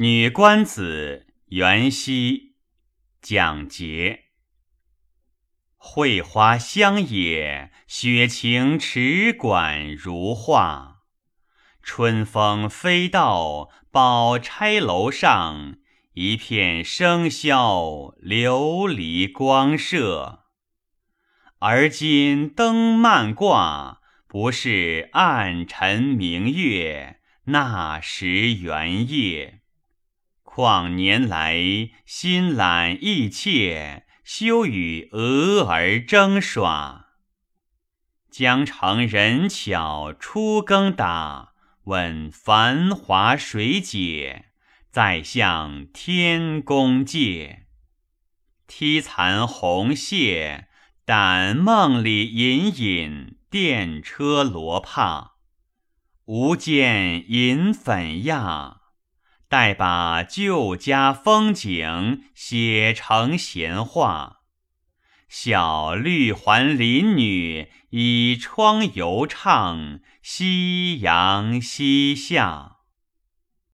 女官子元夕讲节。蕙花香野，雪晴池馆如画。春风飞到宝钗楼上，一片笙箫琉璃光射。而今灯漫挂，不是暗沉明月，那时圆夜。况年来心懒意怯，休与蛾儿争耍。江城人巧初更打，问繁华谁解？再向天公借。梯残红屑，但梦里隐隐电车罗帕。无见银粉亚。待把旧家风景写成闲话，小绿环林女倚窗犹唱夕阳西下。